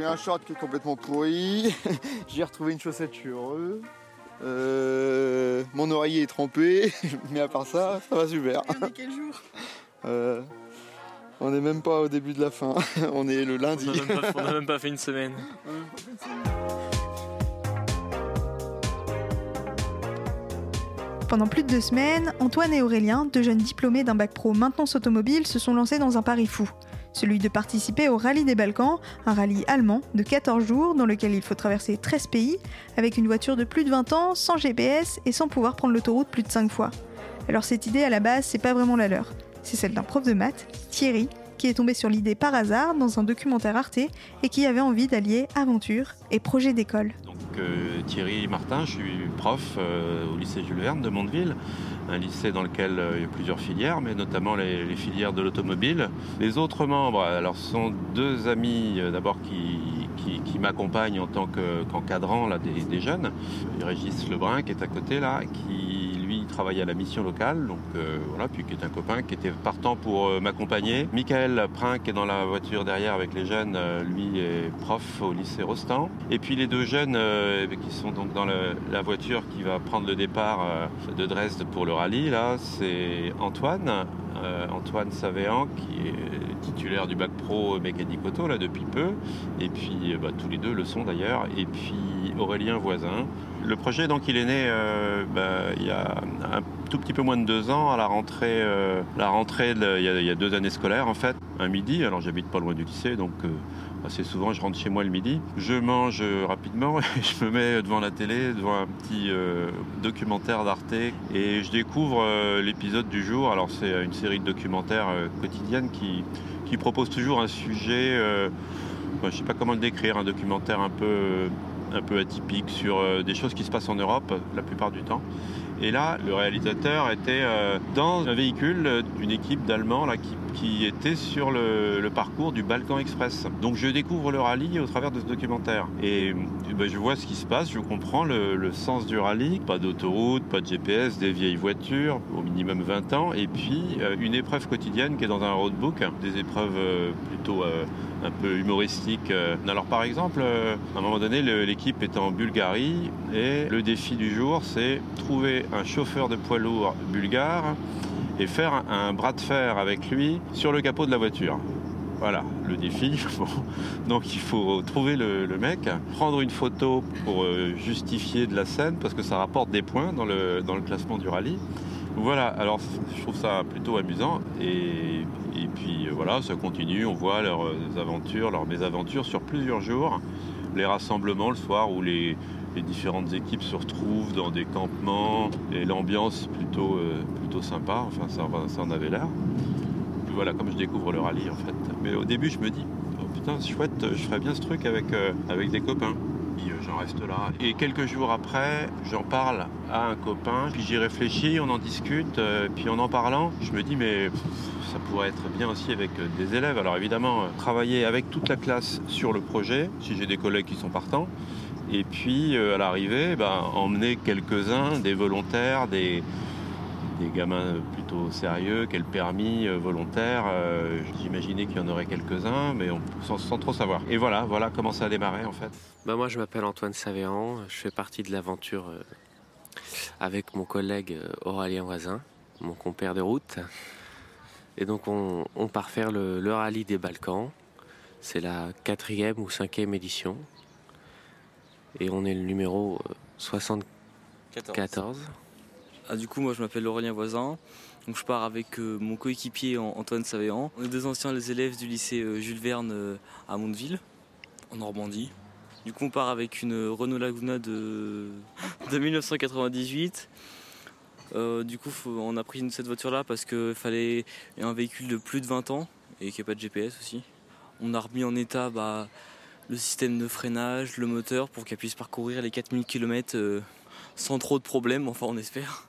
j'ai un short qui est complètement pourri. j'ai retrouvé une chaussette, je suis heureux. Euh, mon oreiller est trempé, mais à part ça, ça va super. On est quel jour? Euh, on n'est même pas au début de la fin, on est le lundi. On n'a même, pas- on n'a même pas fait une semaine. Pendant plus de deux semaines, Antoine et Aurélien, deux jeunes diplômés d'un bac pro maintenance automobile, se sont lancés dans un pari fou. Celui de participer au Rallye des Balkans, un rallye allemand de 14 jours dans lequel il faut traverser 13 pays, avec une voiture de plus de 20 ans, sans GPS et sans pouvoir prendre l'autoroute plus de 5 fois. Alors cette idée à la base, c'est pas vraiment la leur. C'est celle d'un prof de maths, Thierry, qui est tombé sur l'idée par hasard dans un documentaire Arte et qui avait envie d'allier aventure et projet d'école. Donc euh, Thierry Martin, je suis prof euh, au lycée Jules Verne de Mondeville, un lycée dans lequel euh, il y a plusieurs filières, mais notamment les, filières de l'automobile. Les autres membres, alors ce sont deux amis euh, d'abord qui, m'accompagnent en tant que- qu'encadrant des, des jeunes. Régis Lebrun qui est à côté là, qui travaille à la mission locale, donc euh, voilà, puis qui est un copain qui était partant pour euh, m'accompagner. Michael Prin qui est dans la voiture derrière avec les jeunes, euh, lui est prof au lycée Rostand. Et puis les deux jeunes euh, qui sont donc dans la voiture qui va prendre le départ de Dresde pour le rallye, là, c'est Antoine, Antoine Savéan, qui est titulaire du bac pro mécanique auto là depuis peu, et puis bah, tous les deux le sont d'ailleurs, et puis Aurélien Voisin. Le projet donc il est né euh, bah, il y a un tout petit peu moins de deux ans à la rentrée, euh, il, y a, deux années scolaires en fait, un midi. Alors j'habite pas loin du lycée donc euh, assez souvent je rentre chez moi le midi. Je mange rapidement et je me mets devant la télé, devant un petit documentaire d'Arte et je découvre l'épisode du jour. Alors c'est une série de documentaires quotidiennes qui, qui propose toujours un sujet, je sais pas comment le décrire, un documentaire un peu, un peu atypique sur euh, des choses qui se passent en Europe la plupart du temps. Et là, le réalisateur était euh, dans un véhicule euh, d'une équipe d'Allemands là, qui, était sur le, parcours du Balkan Express. Donc je découvre le rallye au travers de ce documentaire. Et, ben, je vois ce qui se passe, je comprends le, sens du rallye. Pas d'autoroute, pas de GPS, des vieilles voitures, au minimum 20 ans. Et puis euh, une épreuve quotidienne qui est dans un roadbook, des épreuves euh, plutôt euh, un peu humoristiques. euh. Alors par exemple, euh, à un moment donné, l'équipe est en Bulgarie et le défi du jour, c'est trouver un chauffeur de poids lourd bulgare et faire un, bras de fer avec lui sur le capot de la voiture. Voilà, le défi. Donc il faut trouver le, mec, prendre une photo pour euh, justifier de la scène, parce que ça rapporte des points dans le classement du rallye. Voilà, alors je trouve ça plutôt amusant. Et, et puis euh, voilà, ça continue, on voit leurs euh, aventures, leurs mésaventures sur plusieurs jours. Les rassemblements le soir où les, les différentes équipes se retrouvent dans des campements et l'ambiance plutôt, euh, plutôt sympa, enfin ça, en avait l'air. Puis voilà, comme je découvre le rallye en fait. Mais au début je me dis, oh putain chouette, je ferais bien ce truc avec, avec des copains. Euh, j'en reste là. Et quelques jours après, j'en parle à un copain, puis j'y réfléchis, on en discute, euh, puis en en parlant, je me dis mais ça pourrait être bien aussi avec euh, des élèves. Alors évidemment, travailler avec toute la classe sur le projet, si j'ai des collègues qui sont partants, et puis à l'arrivée, ben, emmener quelques-uns, des volontaires, des, des gamins plutôt sérieux, quel permis euh, volontaire. euh, J'imaginais qu'il y en aurait quelques-uns, mais on, sans, sans trop savoir. Et voilà, voilà comment ça a démarré en fait. Bah moi je m'appelle Antoine Savéan, je fais partie de l'aventure euh, avec mon collègue Aurélien Voisin, mon compère de route. Et donc on, on part faire le, le rallye des Balkans. C'est la quatrième ou cinquième édition. Et on est le numéro euh, 74. Ah, du coup, moi je m'appelle Aurélien Voisin. Donc je pars avec euh, mon coéquipier An- Antoine Savéan. On est deux anciens les élèves du lycée euh, Jules Verne euh, à Mondeville, en Normandie. Du coup, on part avec une Renault Laguna de, de 1998. Euh, du coup, on a pris cette voiture-là parce qu'il fallait un véhicule de plus de 20 ans et qui n'a pas de GPS aussi. On a remis en état bah, le système de freinage, le moteur pour qu'elle puisse parcourir les 4000 km sans trop de problèmes, enfin on espère.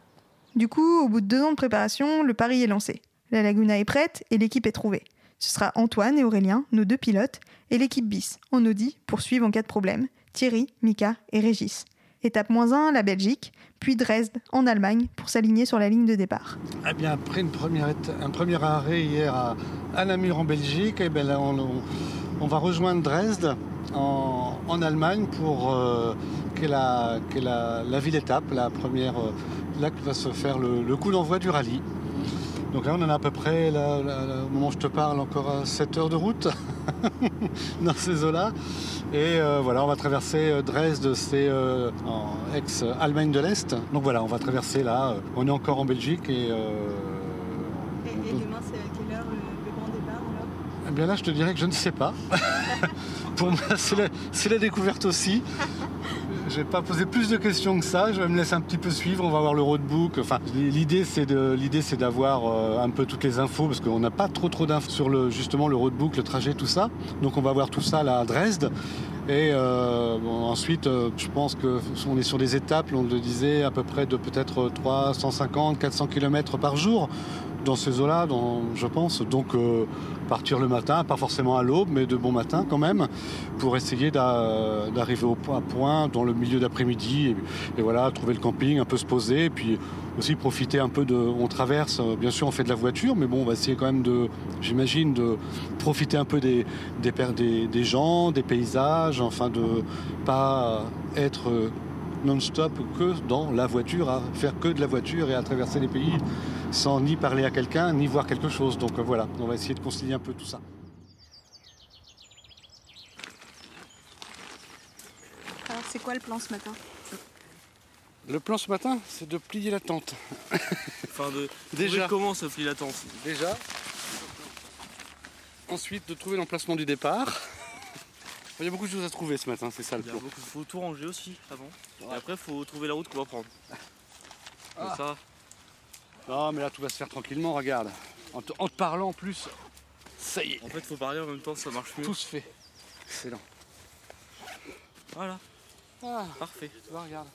Du coup, au bout de deux ans de préparation, le pari est lancé. La Laguna est prête et l'équipe est trouvée. Ce sera Antoine et Aurélien, nos deux pilotes, et l'équipe bis, en Audi, poursuivent en cas de problème, Thierry, Mika et Régis. Étape moins 1, la Belgique, puis Dresde, en Allemagne, pour s'aligner sur la ligne de départ. Eh bien, après un premier arrêt hier à, à Namur en Belgique, eh bien là, on, va rejoindre Dresde en, Allemagne pour euh, la ville étape, la première, euh, là que va se faire le, le coup d'envoi du rallye. Donc là on en a à peu près, là, là, là, au moment où je te parle, encore à 7 heures de route dans ces eaux-là. Et euh, voilà, on va traverser euh, Dresde, c'est euh, en ex-Allemagne de l'Est. Donc voilà, on va traverser là, on est encore en Belgique et... euh, peut- demain, c'est à quelle heure le, grand départ eh bien là, je te dirais que je ne sais pas. Pour moi, c'est la, c'est la découverte aussi. Je vais pas poser plus de questions que ça. Je vais me laisser un petit peu suivre. On va voir le roadbook. Enfin, l'idée c'est de l'idée c'est d'avoir euh, un peu toutes les infos parce qu'on n'a pas trop trop d'infos sur le justement le roadbook, le trajet, tout ça. Donc on va voir tout ça là à Dresde. Et euh, ensuite, euh, je pense que on est sur des étapes, on le disait, à peu près de peut-être 350, 400 km par jour dans ces eaux-là, je pense. Donc euh, partir le matin, pas forcément à l'aube, mais de bon matin quand même, pour essayer d'a- d'arriver au point, à point dans le milieu d'après-midi et, voilà, trouver le camping, un peu se poser, puis aussi profiter un peu de. On traverse, euh, bien sûr, on fait de la voiture, mais bon, on va essayer quand même de, j'imagine, de profiter un peu des, des, des, gens, des paysages, enfin de pas être euh, non-stop que dans la voiture, à faire que de la voiture et à traverser les pays sans ni parler à quelqu'un, ni voir quelque chose. Donc euh, voilà, on va essayer de concilier un peu tout ça. Alors, c'est quoi le plan ce matin? Le plan ce matin, c'est de plier la tente. Enfin, de Déjà. comment se plie la tente. Déjà. Ensuite, de trouver l'emplacement du départ. Il y a beaucoup de choses à trouver ce matin, c'est ça le Il y a plan. beaucoup- faut tout ranger aussi avant. Et après, faut trouver la route qu'on va prendre. Comme Ah. ça, Non, mais là, tout va se faire tranquillement, regarde. En te, en te parlant en plus, ça y est, en fait, faut parler en même temps, ça marche mieux. tout se fait. Excellent. Voilà, Ah, parfait. tu vois, regarde.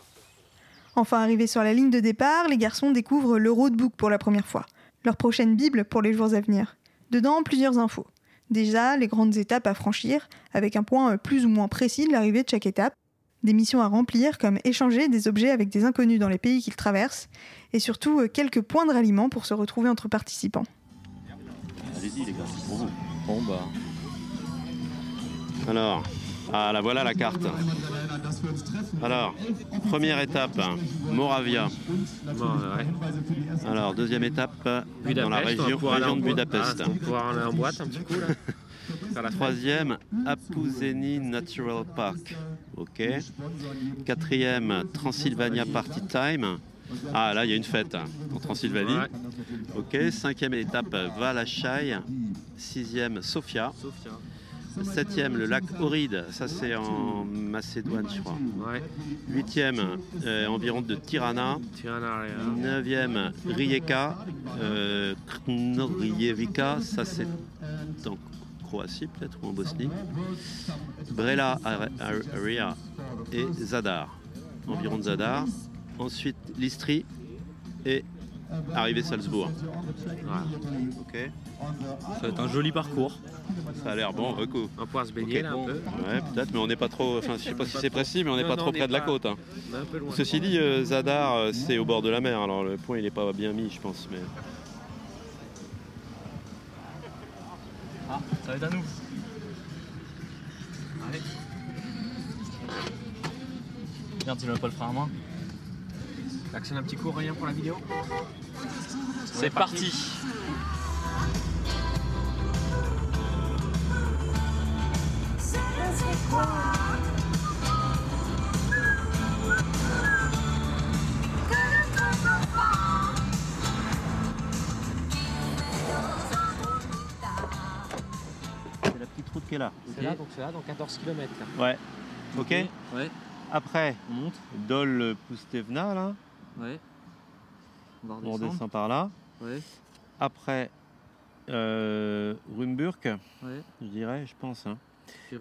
Enfin arrivés sur la ligne de départ, les garçons découvrent le roadbook pour la première fois, leur prochaine bible pour les jours à venir. Dedans, plusieurs infos. Déjà, les grandes étapes à franchir, avec un point plus ou moins précis de l'arrivée de chaque étape, des missions à remplir comme échanger des objets avec des inconnus dans les pays qu'ils traversent, et surtout euh, quelques points de ralliement pour se retrouver entre participants. Allez-y les gars, c'est pour vous. Bon, bah. Alors, ah là voilà la carte. Alors, première étape, Moravia. Bon, ouais. Alors, deuxième étape, Budapest, dans la région, de. Budapest. Ah, on va pouvoir aller en boîte un petit coup là. Faire la fête. Troisième, Apuseni Natural Park. Ok. Quatrième, Transylvania Party Time. Ah là, il y a une fête en Transylvanie. Ouais. Ok. Cinquième étape, Valachai. Sixième, Sofia. Septième, le lac Ohrid. Ça, c'est en Macédoine, je crois. Ouais. Huitième, euh, environ de Tirana. Tirana Neuvième, Rijeka. Euh. Ça, c'est en Croatie, peut-être, ou en Bosnie. Brela Ar- Ar- Area et Zadar. Environ de Zadar. Ensuite, Listri et arrivé Salzbourg. Voilà. Ok. Ça va être un joli parcours. Ça a l'air bon, beaucoup. On va pouvoir se baigner là un peu. Ouais, peut-être, mais on n'est pas trop. Enfin, je sais pas si c'est précis, mais on n'est pas non, trop près de la côte. hein. On est un peu loin. Ceci dit, euh, Zadar, euh, c'est au bord de la mer, alors le point il n'est pas bien mis, je pense. Mais... Ah, ça va être à nous. Allez. Merde, tu n'as pas le frein à main. Actionne un petit coup, rien pour la vidéo. C'est parti. C'est route qui est là. C'est là, donc c'est là, dans 14 km. Ouais. Ok. Ouais, Après, on monte. Dol Pustevna, là. Ouais. On va On redescend par là. Ouais, Après, euh, Rumburg, ouais. je dirais, je pense. hein.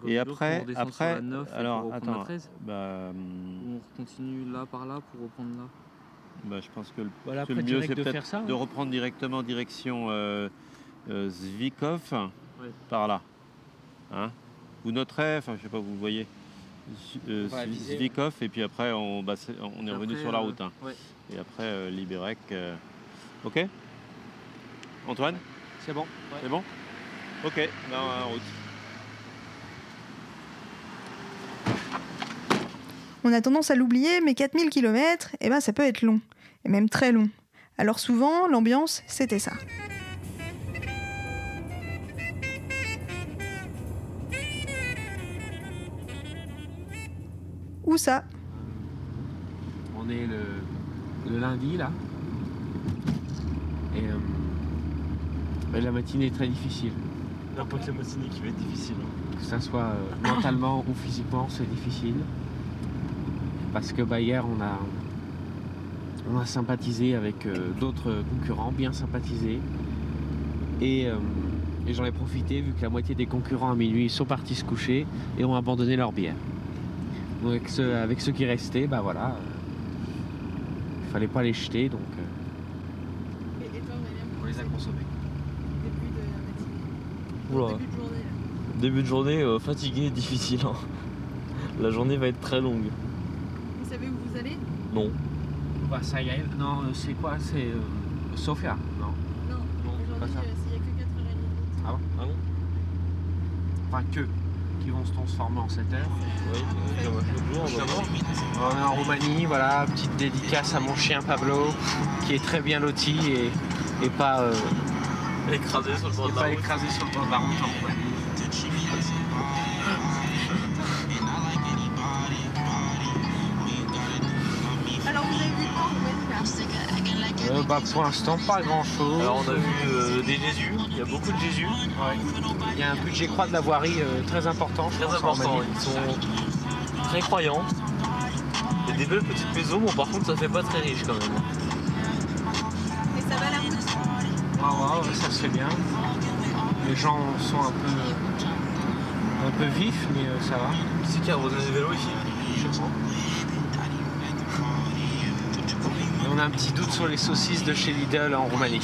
Et après, on après, sur la 9 et alors attends, la 13. bah, on continue là par là pour reprendre là. bah, je pense que le, Voilà, après le mieux c'est de peut-être faire ça. de reprendre directement direction euh, euh, Zvikov Ouais. par là. Hein vous noterez, enfin je sais pas, vous voyez. Euh. Zvikov et puis après on, bah, est revenu Après, sur la euh, route. hein. Ouais. Et après euh, Liberec. euh, Ok Antoine C'est bon. C'est bon Ok, ben, en route. On a tendance à l'oublier, mais 4000 km, eh ben, ça peut être long, et même très long. Alors souvent, l'ambiance, c'était ça. Où ça? On est le, le lundi là. Et euh, ben, la matinée est très difficile. N'importe la matinée qui va être difficile. hein. Que ça soit euh, mentalement ou physiquement, c'est difficile. Parce que bah, hier, on a, on a sympathisé avec euh, d'autres concurrents, bien sympathisé. Et, euh, et j'en ai profité vu que la moitié des concurrents à minuit sont partis se coucher et ont abandonné leur bière. Donc avec ceux, avec ceux qui restaient, bah voilà, euh, il fallait pas les jeter, donc euh, on les a consommés. Oula. Début de journée euh, fatigué, difficile. hein. La journée va être très longue. Vous savez où vous allez? Non. Bah ça y est, non, euh, c'est quoi? C'est euh, Sofia Non. Non, ça. il n'y a que 4 h Ah bon? Ah bon? Enfin que, vont se transformer en 7 heures. Oui, comme un jour, on est en Roumanie, voilà, petite dédicace à mon chien Pablo, qui est très bien loti et, et pas, euh, Écrasé sur le bord et de la pas route. écrasé sur le bord de la route en Roumanie. Bah, pour l'instant, pas grand chose. Alors on a vu euh, des Jésus, il y a beaucoup de Jésus, Il y a un budget croix de la voirie euh, très important. très pense, important. Ils sont très croyants. Il y a des belles petites maisons, bon par contre ça fait pas très riche quand même. Et ça va la route Ah ouais, ouais, ça se fait bien. Les gens sont un peu, un peu vifs, mais euh, ça va. Qui c'est qui a abandonné des vélos ici? Je sais pas. Et on a un petit doute sur les saucisses de chez Lidl en Roumanie.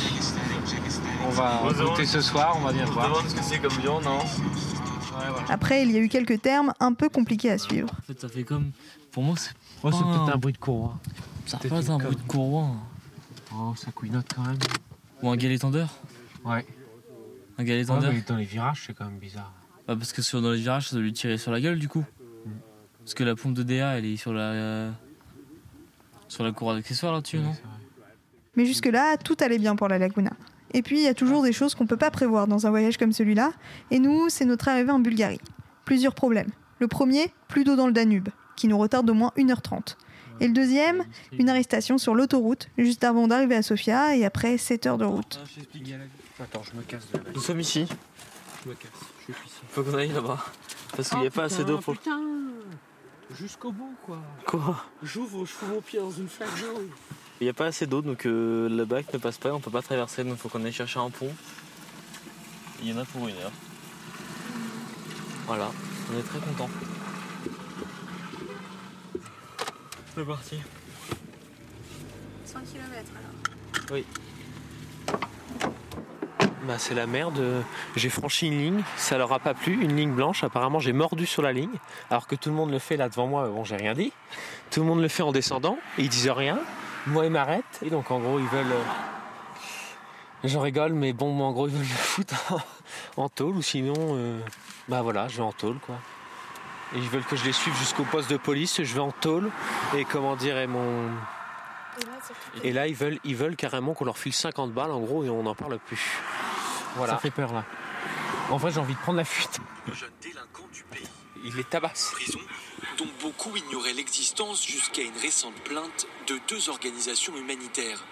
On va On goûter demande- ce soir, on va bien On se voir. demande ce que c'est comme viande, non Ouais, voilà. Après, il y a eu quelques termes un peu compliqués à suivre. En fait ça fait comme... Pour moi c'est Oh, c'est pas peut-être un- un bruit de courroie. Ça peut-être pas une un bruit de courroie. Oh, ça couinote quand même. Ou un galet tendeur Ouais. Un galet Ouais, tendeur mais dans les virages, c'est quand même bizarre. Bah, parce que sur, dans les virages, ça doit lui tirer sur la gueule du coup. Mm. Parce que la pompe de DA, elle est sur la. Sur la cour d'accessoires là-dessus, non. Mais jusque-là, tout allait bien pour la Laguna. Et puis, il y a toujours des choses qu'on peut pas prévoir dans un voyage comme celui-là. Et nous, c'est notre arrivée en Bulgarie. Plusieurs problèmes. Le premier, plus d'eau dans le Danube, qui nous retarde d'au moins 1h30. Et le deuxième, une arrestation sur l'autoroute, juste avant d'arriver à Sofia et après 7 heures de route. Attends, je me casse de Nous sommes ici. Je me casse. Je suis ici. Faut qu'on aille là-bas. Parce qu'il n'y a pas assez d'eau pour. Putain Jusqu'au bout, quoi. Quoi J'ouvre, je fous mon pied dans une flaque d'eau. Il n'y a pas assez d'eau donc euh, le bac ne passe pas, on peut pas traverser donc faut qu'on aille chercher un pont. Il y en a pour une heure. Voilà, on est très content. C'est parti. 100 km alors. Bah, c'est la merde. J'ai franchi une ligne, ça leur a pas plu, une ligne blanche. Apparemment, j'ai mordu sur la ligne, alors que tout le monde le fait là devant moi. Bon, j'ai rien dit. Tout le monde le fait en descendant, et ils disent rien. Moi, ils m'arrêtent. Et donc, en gros, ils veulent. euh, J'en rigole, mais bon, moi, en gros, ils veulent me foutre en, en tôle, ou sinon, euh, bah voilà, je vais en tôle, quoi. Et ils veulent que je les suive jusqu'au poste de police. Je vais en tôle, et comment dire, et mon. Et là, ils veulent, ils veulent carrément qu'on leur file 50 balles, en gros, et on n'en parle plus. Voilà. Ça fait peur, là. En vrai, j'ai envie de prendre la fuite. jeunes délinquants du pays. Il les tabasse. Prison, dont beaucoup ignoraient l'existence jusqu'à une récente plainte de deux organisations humanitaires.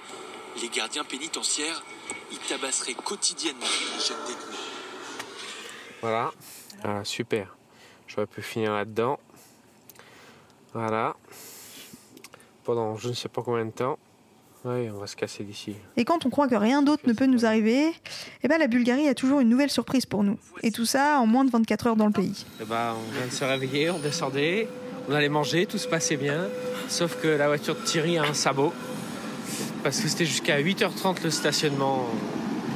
Les gardiens pénitentiaires y tabasseraient quotidiennement les jeunes détenus. Voilà. Ah, super. J'aurais pu finir là-dedans. Voilà. Pendant je ne sais pas combien de temps. Oui, on va se casser d'ici. Et quand on croit que rien d'autre ne peut nous arriver, eh ben la Bulgarie a toujours une nouvelle surprise pour nous. Et tout ça en moins de 24 heures dans le pays. Eh ben, on vient de se réveiller, on descendait, on allait manger, tout se passait bien. Sauf que la voiture de Thierry a un sabot. Parce que c'était jusqu'à 8h30 le stationnement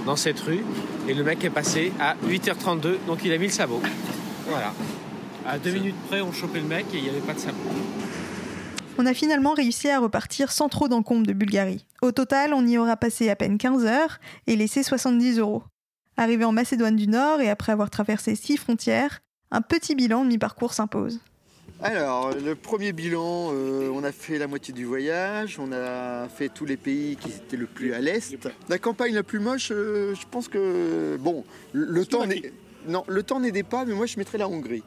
dans cette rue. Et le mec est passé à 8h32, donc il a mis le sabot. Voilà. À deux minutes près, on chopait le mec et il n'y avait pas de sabot. On a finalement réussi à repartir sans trop d'encombre de Bulgarie. Au total, on y aura passé à peine 15 heures et laissé 70 euros. Arrivé en Macédoine du Nord et après avoir traversé six frontières, un petit bilan de mi-parcours s'impose. Alors, le premier bilan, euh, on a fait la moitié du voyage, on a fait tous les pays qui étaient le plus à l'est. La campagne la plus moche, euh, je pense que bon, le, le temps n'est non, le temps n'aidait pas, mais moi je mettrais la Hongrie.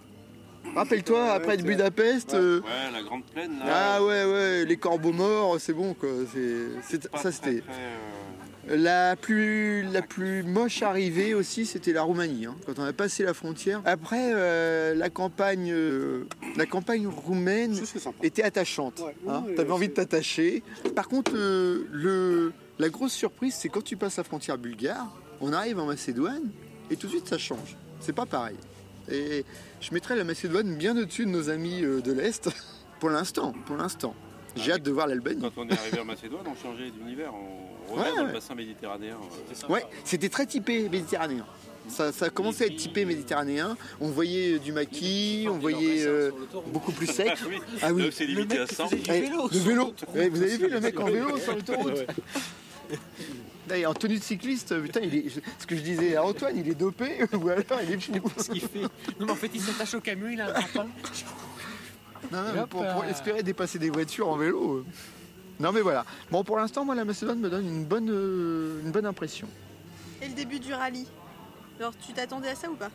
Rappelle-toi, après Budapest, euh, Ouais, la grande plaine là. ah ouais ouais, les corbeaux morts, c'est bon quoi. C'est, ça c'était. euh, La plus, la plus moche arrivée aussi, c'était la Roumanie, hein, quand on a passé la frontière. Après, euh, la campagne, euh, la campagne roumaine était attachante. Ouais, hein. ouais, T'avais envie de t'attacher. Par contre, euh, le, la grosse surprise, c'est quand tu passes la frontière bulgare, on arrive en Macédoine et tout de suite ça change. C'est pas pareil. Et je mettrais la Macédoine bien au-dessus de nos amis euh, de l'Est, pour l'instant. Pour l'instant. J'ai hâte de voir l'Albanie. Quand on est arrivé en Macédoine, on changeait d'univers. On revient Ouais, dans ouais. le bassin méditerranéen. euh, Ouais, c'était très typé méditerranéen. Ça, ça a commencé à être typé méditerranéen. On voyait euh, du maquis, on voyait euh, beaucoup plus sec. Ah oui, Ah c'est limité à 100. Eh, le vélo. Vous avez vu le mec en vélo sur l'autoroute D'ailleurs, en tenue de cycliste, putain, il est, ce que je disais à Antoine, il est dopé ou alors il est fou. ce qu'il fait. Non, mais en fait, il s'attache au camion, il a un grappin. Non, non, hop, pour, pour euh, espérer dépasser des voitures en vélo. euh. Non, mais voilà. Bon, pour l'instant, moi, la Macédoine me donne une bonne, euh, une bonne impression. Et le début du rallye? Alors, tu t'attendais à ça ou pas?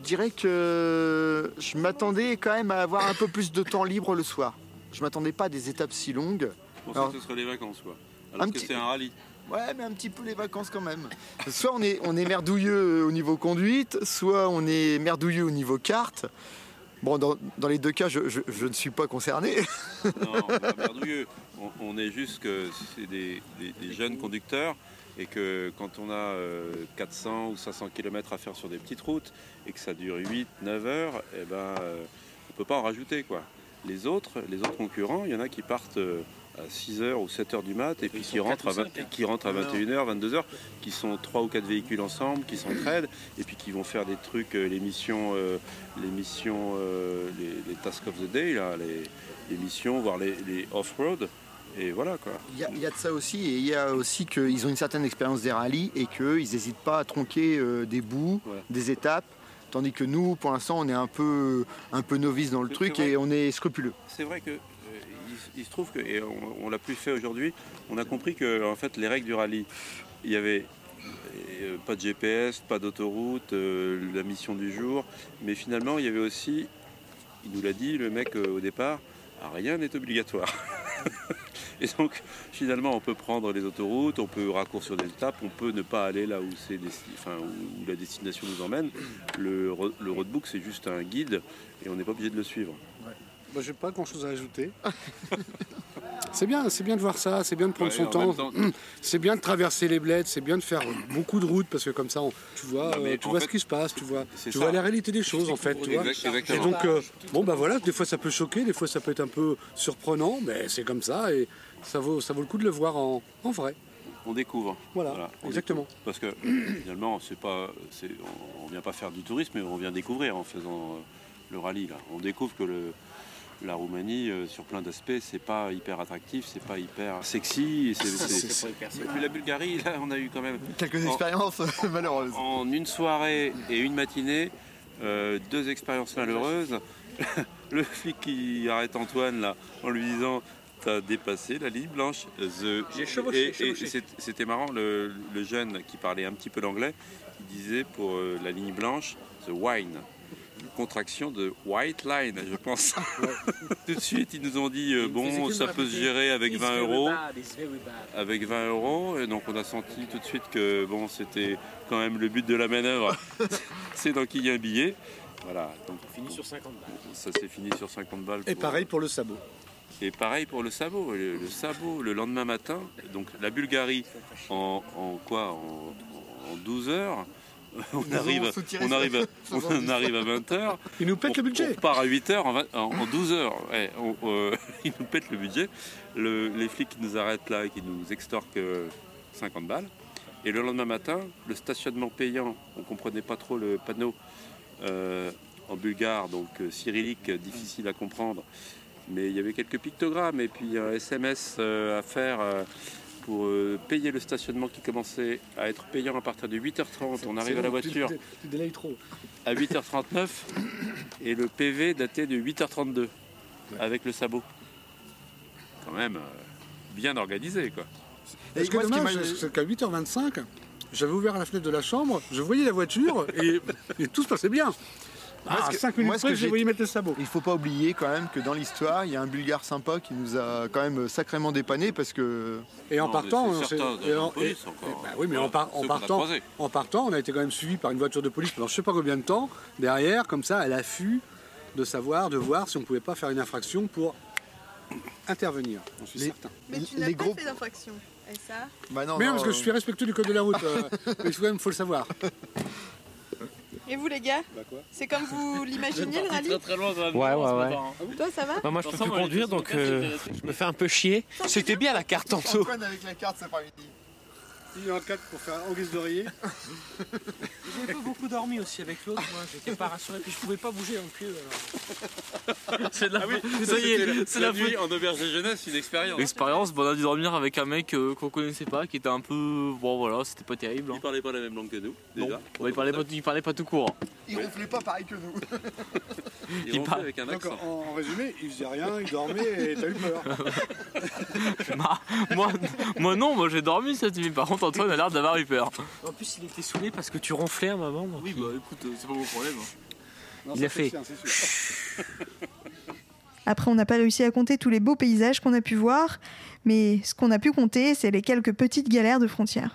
Je dirais que je m'attendais quand même à avoir un peu plus de temps libre le soir. Je m'attendais pas à des étapes si longues. Pour Alors- ça, ce serait les vacances, quoi. Alors Un que petit- c'est un rallye. Ouais, mais un petit peu les vacances quand même. Soit on est, on est merdouilleux au niveau conduite, soit on est merdouilleux au niveau carte. Bon, dans, dans les deux cas, je, je- je ne suis pas concerné. Non, pas merdouilleux. On, on est juste que c'est des, des- des jeunes conducteurs et que quand on a euh, 400 ou 500 km à faire sur des petites routes et que ça dure 8, 9 heures, eh ben, euh, on peut pas en rajouter. Quoi. Les autres, les autres concurrents, il y en a qui partent euh, à 6 heures ou 7 heures du mat et puis Ils qui sont rentrent, à quatre ou 20 cinq, hein. qui rentrent à Non. 21h, 22h, qui sont 3 ou 4 véhicules ensemble, qui s'entraident et puis qui vont faire des trucs, euh, les missions, euh, les, missions euh, les, les tasks of the day, là, les, les missions, voire les, les off-road. Et voilà quoi. Il y, a, il y a de ça aussi, et il y a aussi qu'ils ont une certaine expérience des rallyes et qu'ils n'hésitent pas à tronquer euh, des bouts, des étapes. Tandis que nous, pour l'instant, on est un peu, un peu novice dans le truc et on est scrupuleux. C'est vrai que euh, il, se trouve que, et on, l'a plus fait aujourd'hui, on a compris que en fait les règles du rallye, il y avait euh, pas de GPS, pas d'autoroute, euh, la mission du jour, mais finalement il y avait aussi, il nous l'a dit le mec euh, au départ, rien n'est obligatoire. Et donc finalement on peut prendre les autoroutes, on peut raccourcir des étapes, on peut ne pas aller là où, la destination nous emmène. Le roadbook c'est juste un guide et on n'est pas obligé de le suivre. Moi, j'ai pas grand chose à ajouter. c'est bien, c'est bien de voir ça, c'est bien de prendre Ouais, son temps. C'est bien de traverser les bleds, c'est bien de faire beaucoup de routes parce que comme ça, on- tu vois, Non, euh, tu vois fait, ce qui se passe, tu vois, tu ça. vois la réalité des choses en fait, tu vois. Exact- Et donc, euh, bon bah voilà, des fois ça peut choquer, des fois ça peut être un peu surprenant, mais c'est comme ça et ça vaut, ça vaut le coup de le voir en, en vrai. on découvre. Voilà, on exactement. découvre. Parce que finalement, c'est pas, c'est, on, on vient pas faire du tourisme, mais on vient découvrir en faisant euh, le rallye. Là. On découvre que le, la Roumanie, euh, sur plein d'aspects, c'est pas hyper attractif, c'est pas hyper sexy. et c'est- c'est- C'est pas hyper Et puis la Bulgarie, là, on a eu quand même Quelques En- expériences malheureuses. en une soirée et une matinée, euh, deux expériences malheureuses. Le flic qui arrête Antoine là en lui disant T'as dépassé la ligne blanche. The... J'ai chevauché, Et- c'était marrant, le, le jeune qui parlait un petit peu l'anglais, qui disait pour euh, la ligne blanche, The Wine. Contraction de White Line, je pense. Tout de suite, ils nous ont dit euh, bon, ça peut se gérer avec 20 euros avec 20 euros. Et donc on a senti tout de suite que bon, c'était quand même le but de la manœuvre. c'est d'enquiller un billet. Voilà, donc sur 50 balles. ça s'est fini sur 50 balles. Et pareil pour le sabot. Et pareil pour le sabot. Le, le sabot, le lendemain matin, donc la Bulgarie, en, en quoi en, en 12 heures, on Ils arrive, on, arrive, à- on arrive à 20 heures. Il nous pète le budget. On part à 8 heures, en, vingt- en- en 12 heures. Ouais, on- euh, ils nous pètent le budget. Le- les flics qui nous arrêtent là et qui nous extorquent euh, 50 balles. Et le lendemain matin, le stationnement payant, on ne comprenait pas trop le panneau euh, en bulgare, donc euh, cyrillique, euh, difficile à comprendre. Mais il y avait quelques pictogrammes et puis un SMS euh, à faire euh, pour euh, payer le stationnement qui commençait à être payant à partir de 8h30. On arrive à la voiture Tu délayes trop. à 8h39 et le PV daté de 8h32. avec le sabot. Quand même euh, bien organisé, quoi. Et est moi, dommage, c'est qu'à 8h25, j'avais ouvert la fenêtre de la chambre, je voyais la voiture et, et tout se passait bien. Moi, Ah, que- 5 minutes j'ai- voyais mettre le sabot. Il faut pas oublier quand même que dans l'histoire, il y a un Bulgare sympa qui nous a quand même sacrément dépanné parce que Et en Non, partant, mais on c'est s'est- certain, et en- d'agents de police et- encore. et- bah oui, mais en, par- partant, en partant, on a été quand même suivi par une voiture de police pendant je sais pas combien de temps derrière, comme ça, à l'affût de savoir, de voir si on pouvait pas faire une infraction pour intervenir. J'en suis Les- certain. Mais tu Les n'as pas gros- fait d'infraction. Et ça Bah non, mais non, non, parce que je euh, suis respectueux du code de la route. euh, mais quand même, faut le savoir. Et vous les gars Bah quoi C'est comme vous l'imaginez le rallye très loin Ouais, ouais, ouais. Toi ça va Bah, moi, je peux plus conduire, donc euh, je me fais un peu chier. C'était bien la carte tantôt. Avec la carte. Il y a un pour faire en guise d'oreiller. J'ai pas beaucoup dormi aussi avec l'autre, moi. J'étais pas rassuré, puis je pouvais pas bouger non plus. alors. C'est de la Ah oui, ça y est, c'est la nuit en auberge de jeunesse, une expérience. L'expérience, bon, on a dû dormir avec un mec euh, qu'on connaissait pas, qui était un peu. Bon voilà, c'était pas terrible. hein. Il parlait pas la même langue que nous, déjà. Ouais, il, parlait pas, il parlait pas tout court. Il ronflait pas pareil que nous. Il parle- avec un Donc accent. en, en résumé, il faisait rien, il dormait et t'as eu peur. Bah, moi, moi non, moi j'ai dormi cette nuit. Par contre, Antoine a l'air d'avoir eu peur. En plus, il était saoulé parce que tu ronflais à un moment. donc Oui, bah écoute, euh, c'est pas mon problème. Non, Il ça, a fait. sûr. Après, on n'a pas réussi à compter tous les beaux paysages qu'on a pu voir, mais ce qu'on a pu compter, c'est les quelques petites galères de frontières.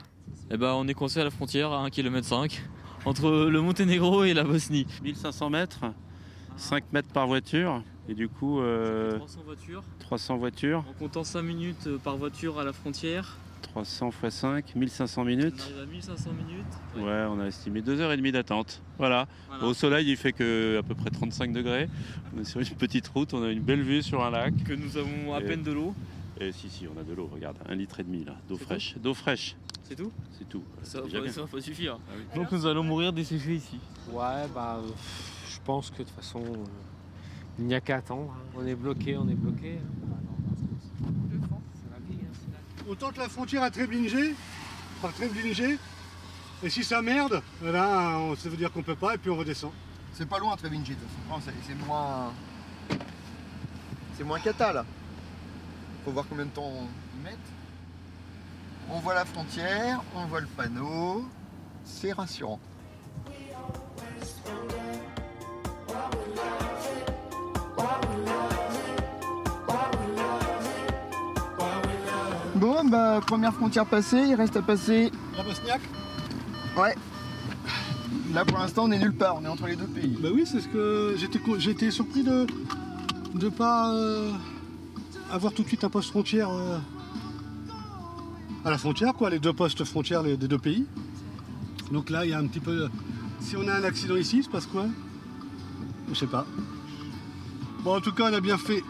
Eh bah, on est coincé à la frontière à 1 km entre le Monténégro et la Bosnie. 1500 mètres, 5 mètres par voiture, et du coup euh, 300 voitures, 300 voitures, en comptant 5 minutes euh, par voiture à la frontière. 300 x 5, 1500 On minutes. arrive à 1500 minutes. Ouais, on a estimé 2h30 d'attente. Voilà. Voilà. Au soleil, il fait que à peu près 35 degrés. On est sur une petite route, on a une belle vue sur un lac. Que nous avons à Et- peine de l'eau. Et si, si, on a de l'eau, regarde, un litre et demi là, d'eau fraîche. D'eau fraîche, C'est tout c'est tout. Ça va, ça va suffire. Donc nous allons mourir desséchés ici. Ouais, bah, je pense que de toute façon, euh, il n'y a qu'à attendre. hein. On est bloqué, on est bloqué. hein. C'est la vie, hein, Autant que la frontière à Treblinge, par Treblinge, et si ça merde, eh ben, on- ça veut dire qu'on peut pas et puis on redescend. C'est pas loin Trevingi de toute façon. C'est moins. C'est moins cata là. Faut voir combien de temps ils mettent. On voit la frontière, on voit le panneau. C'est rassurant. Bah, première frontière passée, il reste à passer. La Bosniaque Ouais. Là pour l'instant, on est nulle part, on est entre les deux pays. Bah oui, c'est ce que j'étais j'étais surpris de de pas euh, avoir tout de suite un poste frontière euh, à la frontière quoi, les deux postes frontières les- des deux pays. Donc là, il y a un petit peu si on a un accident ici, il se passe quoi? Je sais pas. Bon, en tout cas, on a bien fait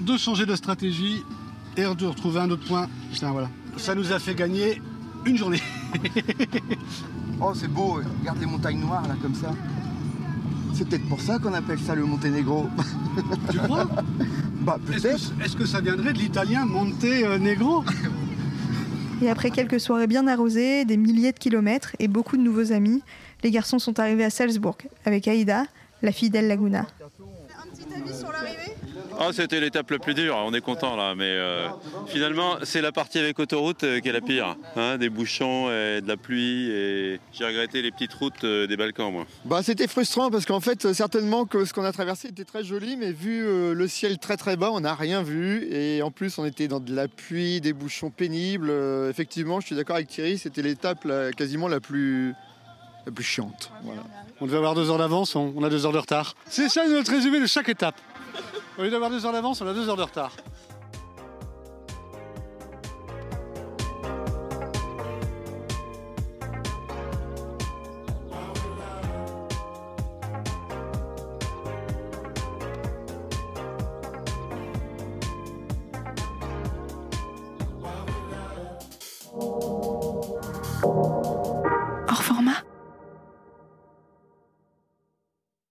de changer de stratégie et de retrouver un autre point. Putain, voilà. Ça nous a fait gagner une journée. Oh, c'est beau, regarde les montagnes noires là comme ça. C'est peut-être pour ça qu'on appelle ça le Monténégro. Tu crois? Bah Est-ce peut-être. que, est-ce que ça viendrait de l'italien Monte euh, Negro Et après quelques soirées bien arrosées, des milliers de kilomètres et beaucoup de nouveaux amis, les garçons sont arrivés à Salzbourg avec Aïda, la fille d'El Laguna. Un petit avis sur l'arrivée Oh, c'était l'étape la plus dure, on est content là, mais euh, finalement c'est la partie avec autoroute euh, qui est la pire. hein, des bouchons et de la pluie et j'ai regretté les petites routes euh, des Balkans moi. Bah c'était frustrant parce qu'en fait certainement que ce qu'on a traversé était très joli mais vu euh, le ciel très très bas on n'a rien vu et en plus on était dans de la pluie, des bouchons pénibles. Euh, effectivement je suis d'accord avec Thierry c'était l'étape la- quasiment la plus, la plus chiante. Voilà. On devait avoir deux heures d'avance, on, on a deux heures de retard. C'est ça notre résumé de chaque étape. Au lieu d'avoir deux heures d'avance, on a deux heures de retard.